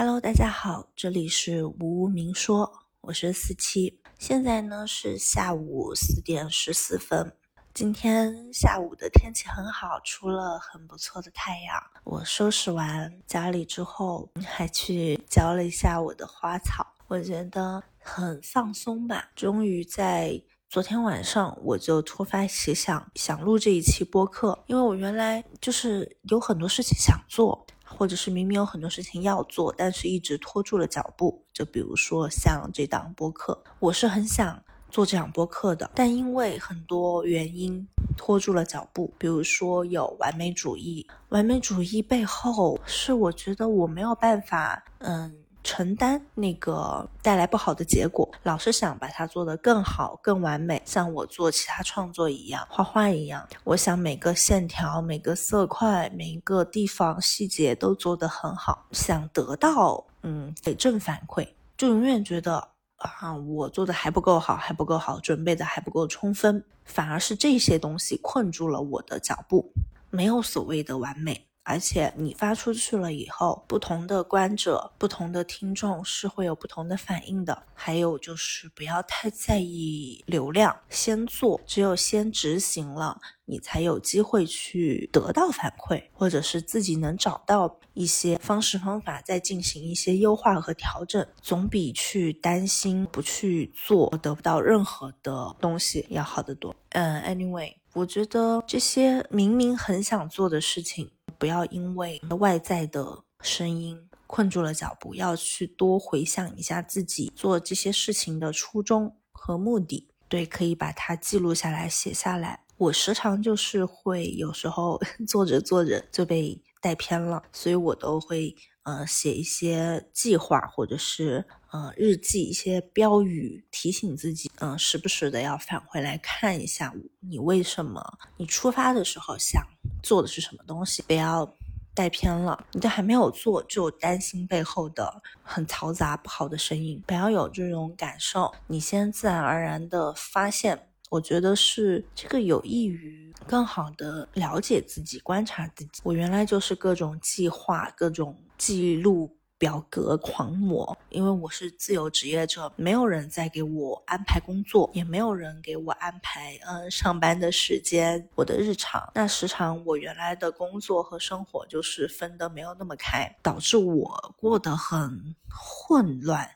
Hello，大家好，这里是无无明说，我是四七，现在呢是下午四点十四分。今天下午的天气很好，出了很不错的太阳。我收拾完家里之后，还去浇了一下我的花草，我觉得很放松吧。终于在昨天晚上，我就突发奇想，想录这一期播客，因为我原来就是有很多事情想做。或者是明明有很多事情要做，但是一直拖住了脚步。就比如说像这档播客，我是很想做这档播客的，但因为很多原因拖住了脚步。比如说有完美主义，完美主义背后是我觉得我没有办法，嗯。承担那个带来不好的结果，老是想把它做得更好、更完美，像我做其他创作一样，画画一样。我想每个线条、每个色块、每一个地方细节都做得很好，想得到嗯给正反馈，就永远觉得啊我做的还不够好，还不够好，准备的还不够充分，反而是这些东西困住了我的脚步，没有所谓的完美。而且你发出去了以后，不同的观者、不同的听众是会有不同的反应的。还有就是不要太在意流量，先做，只有先执行了，你才有机会去得到反馈，或者是自己能找到一些方式方法，再进行一些优化和调整，总比去担心不去做得不到任何的东西要好得多。嗯，anyway，我觉得这些明明很想做的事情。不要因为外在的声音困住了脚步，要去多回想一下自己做这些事情的初衷和目的。对，可以把它记录下来，写下来。我时常就是会有时候 做着做着就被带偏了，所以我都会呃写一些计划或者是呃日记，一些标语提醒自己，嗯，时不时的要返回来看一下你为什么你出发的时候想。做的是什么东西？不要带偏了。你都还没有做，就担心背后的很嘈杂不好的声音。不要有这种感受，你先自然而然的发现。我觉得是这个有益于更好的了解自己、观察自己。我原来就是各种计划、各种记录。表格狂魔，因为我是自由职业者，没有人在给我安排工作，也没有人给我安排嗯上班的时间，我的日常。那时常我原来的工作和生活就是分得没有那么开，导致我过得很混乱，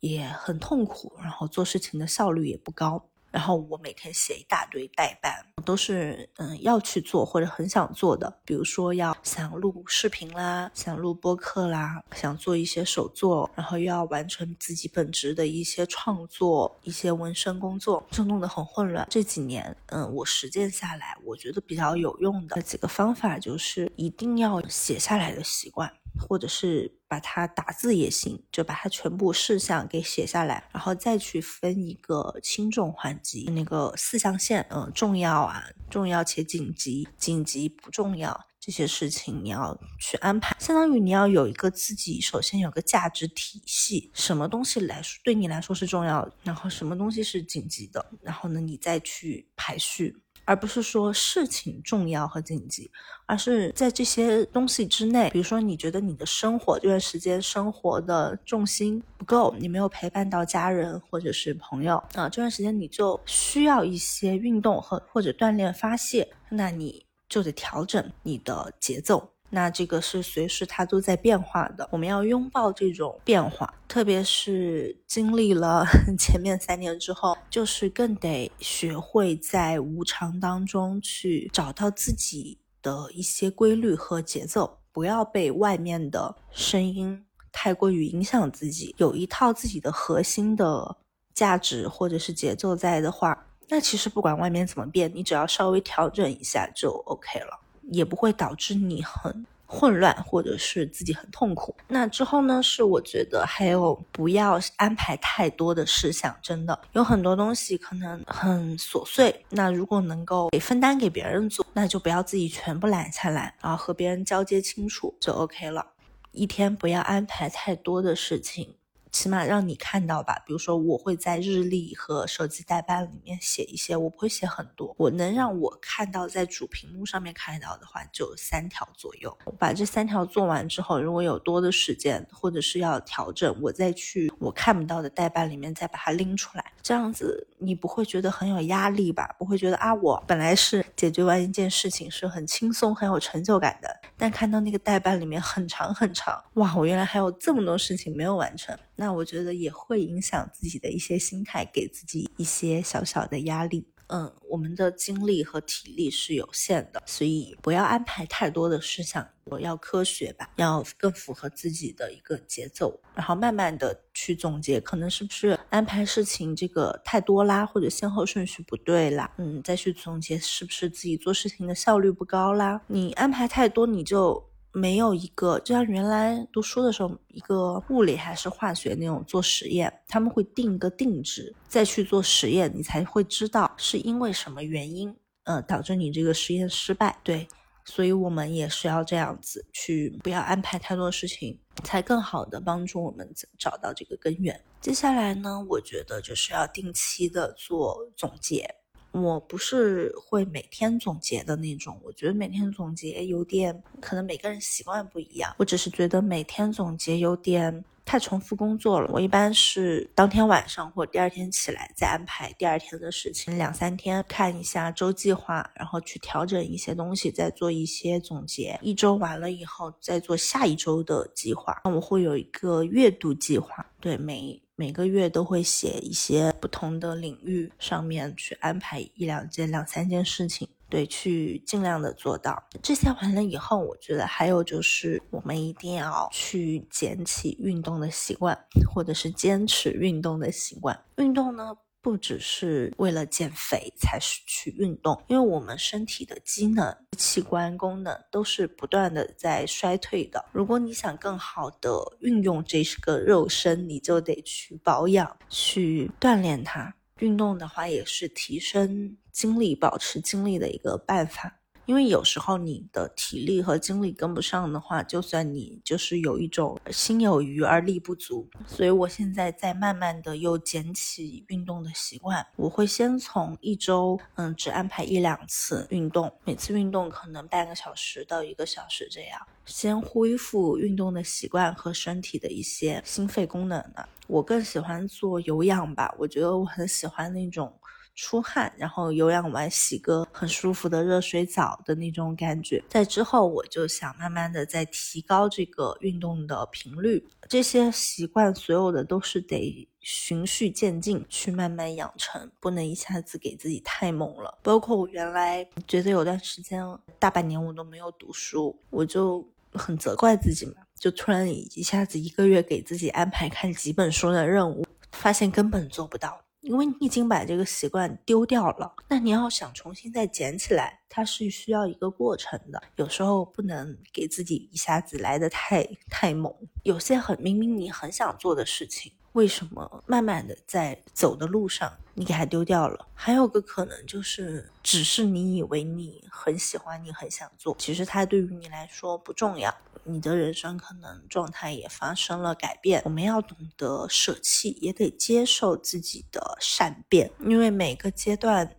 也很痛苦，然后做事情的效率也不高。然后我每天写一大堆代办，都是嗯要去做或者很想做的，比如说要想录视频啦，想录播客啦，想做一些手作，然后又要完成自己本职的一些创作、一些纹身工作，就弄得很混乱。这几年，嗯，我实践下来，我觉得比较有用的几个方法就是一定要写下来的习惯。或者是把它打字也行，就把它全部事项给写下来，然后再去分一个轻重缓急那个四象限，嗯，重要啊，重要且紧急，紧急不重要这些事情你要去安排，相当于你要有一个自己首先有个价值体系，什么东西来说对你来说是重要，然后什么东西是紧急的，然后呢你再去排序。而不是说事情重要和紧急，而是在这些东西之内。比如说，你觉得你的生活这段时间生活的重心不够，你没有陪伴到家人或者是朋友啊，这段时间你就需要一些运动和或者锻炼发泄，那你就得调整你的节奏。那这个是随时它都在变化的，我们要拥抱这种变化，特别是经历了 前面三年之后，就是更得学会在无常当中去找到自己的一些规律和节奏，不要被外面的声音太过于影响自己，有一套自己的核心的价值或者是节奏在的话，那其实不管外面怎么变，你只要稍微调整一下就 OK 了。也不会导致你很混乱，或者是自己很痛苦。那之后呢？是我觉得还有不要安排太多的事项，真的有很多东西可能很琐碎。那如果能够给分担给别人做，那就不要自己全部揽下来，然后和别人交接清楚就 OK 了。一天不要安排太多的事情，起码让你看到吧。比如说，我会在日历和手机代办里面写一些，我不会写很多。我能让我看到在主屏幕上面看到的话，就三条左右。把这三条做完之后，如果有多的时间或者是要调整，我再去我看不到的代办里面再把它拎出来。这样子你不会觉得很有压力吧？不会觉得啊，我本来是解决完一件事情是很轻松、很有成就感的，但看到那个代办里面很长很长，哇，我原来还有这么多事情没有完成，那我觉得也会影响自己的一些心态，给自己一些小小的压力。嗯，我们的精力和体力是有限的，所以不要安排太多的事项，我要科学吧，要更符合自己的一个节奏，然后慢慢的去总结，可能是不是安排事情这个太多啦，或者先后顺序不对啦，嗯，再去总结是不是自己做事情的效率不高啦，你安排太多你就。没有一个，就像原来读书的时候，一个物理还是化学那种做实验，他们会定一个定值，再去做实验，你才会知道是因为什么原因，呃，导致你这个实验失败。对，所以我们也是要这样子去，不要安排太多事情，才更好的帮助我们找到这个根源。接下来呢，我觉得就是要定期的做总结。我不是会每天总结的那种，我觉得每天总结有点，可能每个人习惯不一样。我只是觉得每天总结有点太重复工作了。我一般是当天晚上或第二天起来再安排第二天的事情，两三天看一下周计划，然后去调整一些东西，再做一些总结。一周完了以后，再做下一周的计划。那我会有一个月度计划，对每。每个月都会写一些不同的领域上面去安排一两件、两三件事情，对，去尽量的做到。这些完了以后，我觉得还有就是我们一定要去捡起运动的习惯，或者是坚持运动的习惯。运动呢？不只是为了减肥才是去运动，因为我们身体的机能、器官功能都是不断的在衰退的。如果你想更好的运用这个肉身，你就得去保养、去锻炼它。运动的话，也是提升精力、保持精力的一个办法。因为有时候你的体力和精力跟不上的话，就算你就是有一种心有余而力不足，所以我现在在慢慢的又捡起运动的习惯。我会先从一周，嗯，只安排一两次运动，每次运动可能半个小时到一个小时这样，先恢复运动的习惯和身体的一些心肺功能呢。我更喜欢做有氧吧，我觉得我很喜欢那种。出汗，然后有氧完洗个很舒服的热水澡的那种感觉。在之后，我就想慢慢的再提高这个运动的频率。这些习惯，所有的都是得循序渐进去慢慢养成，不能一下子给自己太猛了。包括我原来觉得有段时间大半年我都没有读书，我就很责怪自己嘛，就突然一下子一个月给自己安排看几本书的任务，发现根本做不到。因为你已经把这个习惯丢掉了，那你要想重新再捡起来，它是需要一个过程的。有时候不能给自己一下子来的太太猛。有些很明明你很想做的事情，为什么慢慢的在走的路上你给它丢掉了？还有个可能就是，只是你以为你很喜欢，你很想做，其实它对于你来说不重要。你的人生可能状态也发生了改变，我们要懂得舍弃，也得接受自己的善变，因为每个阶段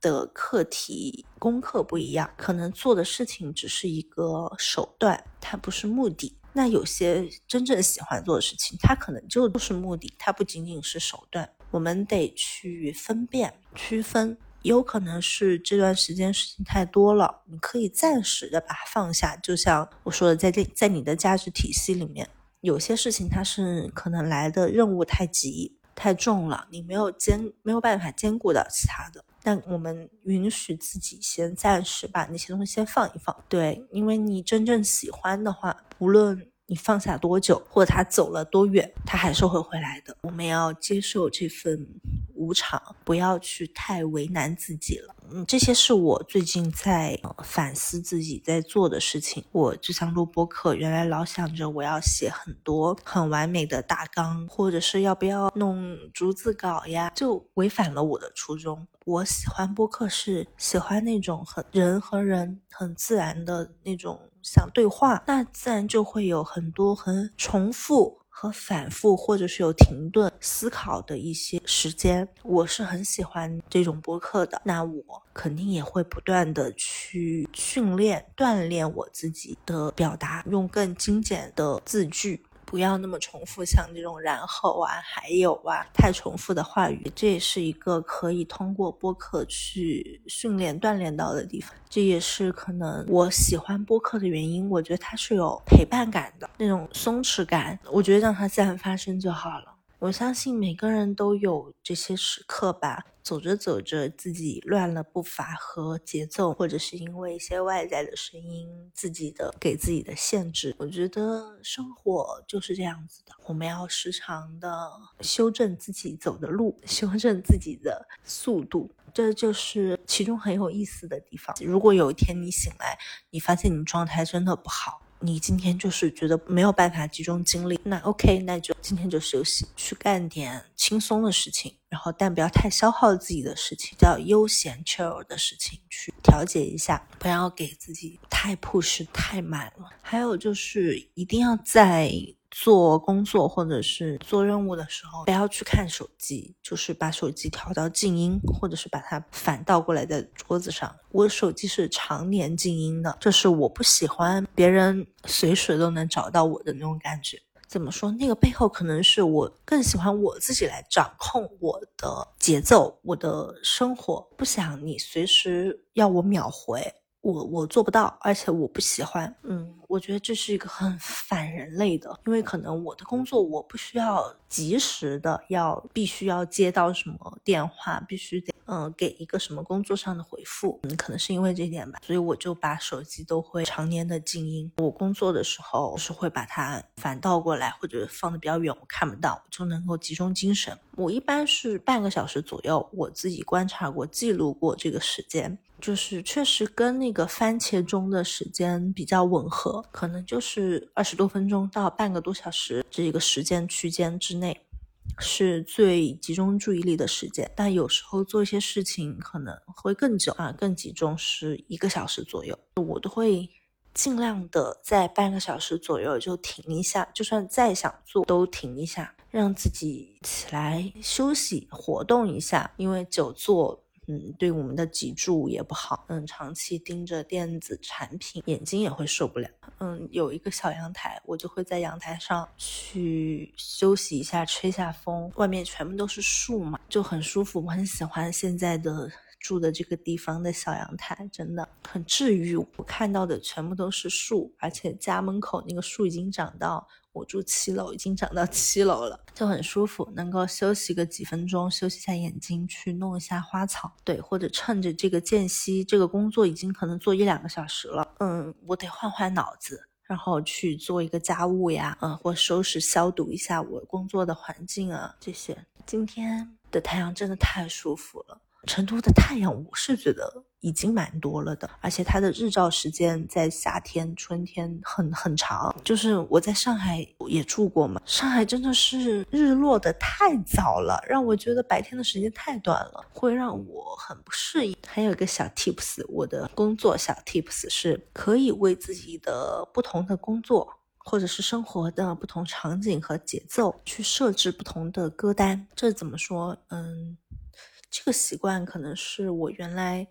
的课题功课不一样，可能做的事情只是一个手段，它不是目的。那有些真正喜欢做的事情，它可能就不是目的，它不仅仅是手段。我们得去分辨、区分。有可能是这段时间事情太多了，你可以暂时的把它放下。就像我说的，在这在你的价值体系里面，有些事情它是可能来的任务太急太重了，你没有兼没有办法兼顾到其他的。但我们允许自己先暂时把那些东西先放一放。对，因为你真正喜欢的话，无论你放下多久，或者他走了多远，他还是会回来的。我们要接受这份。无常，不要去太为难自己了。嗯，这些是我最近在反思自己在做的事情。我就像录播课，原来老想着我要写很多很完美的大纲，或者是要不要弄逐字稿呀，就违反了我的初衷。我喜欢播客，是喜欢那种很人和人很自然的那种想对话，那自然就会有很多很重复。和反复，或者是有停顿思考的一些时间，我是很喜欢这种播客的。那我肯定也会不断的去训练、锻炼我自己的表达，用更精简的字句。不要那么重复，像这种然后啊、还有啊，太重复的话语，这也是一个可以通过播客去训练、锻炼到的地方。这也是可能我喜欢播客的原因。我觉得它是有陪伴感的那种松弛感，我觉得让它自然发生就好了。我相信每个人都有这些时刻吧，走着走着自己乱了步伐和节奏，或者是因为一些外在的声音，自己的给自己的限制。我觉得生活就是这样子的，我们要时常的修正自己走的路，修正自己的速度，这就是其中很有意思的地方。如果有一天你醒来，你发现你状态真的不好。你今天就是觉得没有办法集中精力，那 OK，那就今天就休息，去干点轻松的事情，然后但不要太消耗自己的事情，叫悠闲 chill 的事情去调节一下，不要给自己太 push 太满了。还有就是一定要在。做工作或者是做任务的时候，不要去看手机，就是把手机调到静音，或者是把它反倒过来在桌子上。我手机是常年静音的，这是我不喜欢别人随时都能找到我的那种感觉。怎么说？那个背后可能是我更喜欢我自己来掌控我的节奏，我的生活，不想你随时要我秒回。我我做不到，而且我不喜欢。嗯，我觉得这是一个很反人类的，因为可能我的工作我不需要及时的要必须要接到什么电话，必须得嗯给一个什么工作上的回复。嗯，可能是因为这点吧，所以我就把手机都会常年的静音。我工作的时候是会把它反倒过来，或者放的比较远，我看不到，就能够集中精神。我一般是半个小时左右，我自己观察过、记录过这个时间。就是确实跟那个番茄钟的时间比较吻合，可能就是二十多分钟到半个多小时这个时间区间之内，是最集中注意力的时间。但有时候做一些事情可能会更久啊，更集中是一个小时左右。我都会尽量的在半个小时左右就停一下，就算再想做都停一下，让自己起来休息活动一下，因为久坐。嗯，对我们的脊柱也不好。嗯，长期盯着电子产品，眼睛也会受不了。嗯，有一个小阳台，我就会在阳台上去休息一下，吹下风。外面全部都是树嘛，就很舒服。我很喜欢现在的住的这个地方的小阳台，真的很治愈。我看到的全部都是树，而且家门口那个树已经长到。我住七楼，已经长到七楼了，就很舒服，能够休息个几分钟，休息一下眼睛，去弄一下花草，对，或者趁着这个间隙，这个工作已经可能做一两个小时了，嗯，我得换换脑子，然后去做一个家务呀，嗯，或收拾消毒一下我工作的环境啊，这些。今天的太阳真的太舒服了。成都的太阳，我是觉得已经蛮多了的，而且它的日照时间在夏天、春天很很长。就是我在上海也住过嘛，上海真的是日落的太早了，让我觉得白天的时间太短了，会让我很不适应。还有一个小 tips，我的工作小 tips 是可以为自己的不同的工作或者是生活的不同场景和节奏去设置不同的歌单。这怎么说？嗯。这个习惯可能是我原来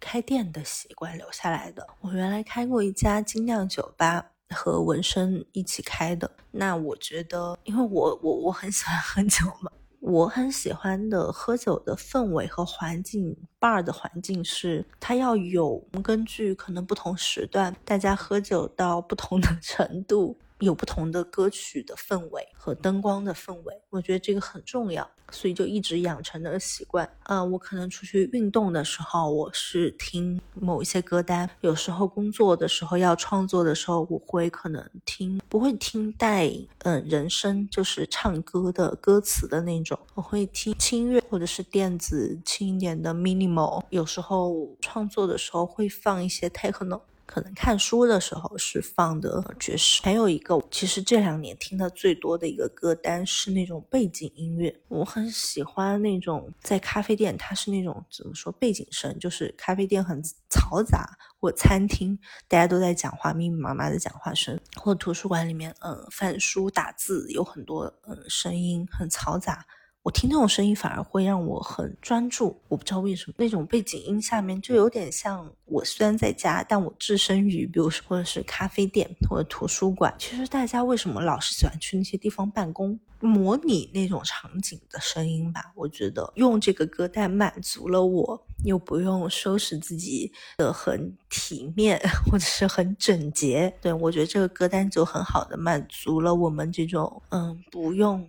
开店的习惯留下来的。我原来开过一家精酿酒吧，和纹身一起开的。那我觉得，因为我我我很喜欢喝酒嘛，我很喜欢的喝酒的氛围和环境，bar 的环境是它要有根据可能不同时段大家喝酒到不同的程度。有不同的歌曲的氛围和灯光的氛围，我觉得这个很重要，所以就一直养成了习惯。啊，我可能出去运动的时候，我是听某一些歌单；有时候工作的时候要创作的时候，我会可能听，不会听带嗯人声，就是唱歌的歌词的那种。我会听轻乐或者是电子轻一点的 minimal。有时候创作的时候会放一些 techno。可能看书的时候是放的爵士。还有一个，其实这两年听的最多的一个歌单是那种背景音乐。我很喜欢那种在咖啡店，它是那种怎么说背景声，就是咖啡店很嘈杂，或餐厅大家都在讲话，密密麻麻的讲话声，或图书馆里面，嗯，翻书打字有很多嗯声音，很嘈杂。我听那种声音反而会让我很专注，我不知道为什么，那种背景音下面就有点像我虽然在家，但我置身于，比如说或者是咖啡店或者图书馆。其实大家为什么老是喜欢去那些地方办公，模拟那种场景的声音吧？我觉得用这个歌单满足了我，又不用收拾自己的很体面或者是很整洁。对我觉得这个歌单就很好的满足了我们这种嗯不用。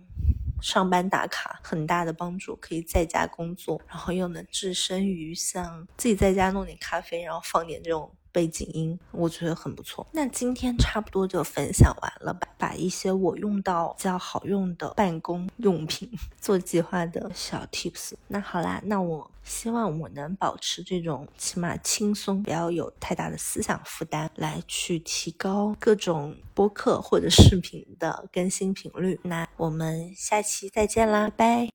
上班打卡很大的帮助，可以在家工作，然后又能置身于像自己在家弄点咖啡，然后放点这种背景音，我觉得很不错。那今天差不多就分享完了吧，把一些我用到比较好用的办公用品 做计划的小 tips。那好啦，那我。希望我能保持这种起码轻松，不要有太大的思想负担，来去提高各种播客或者视频的更新频率。那我们下期再见啦，拜。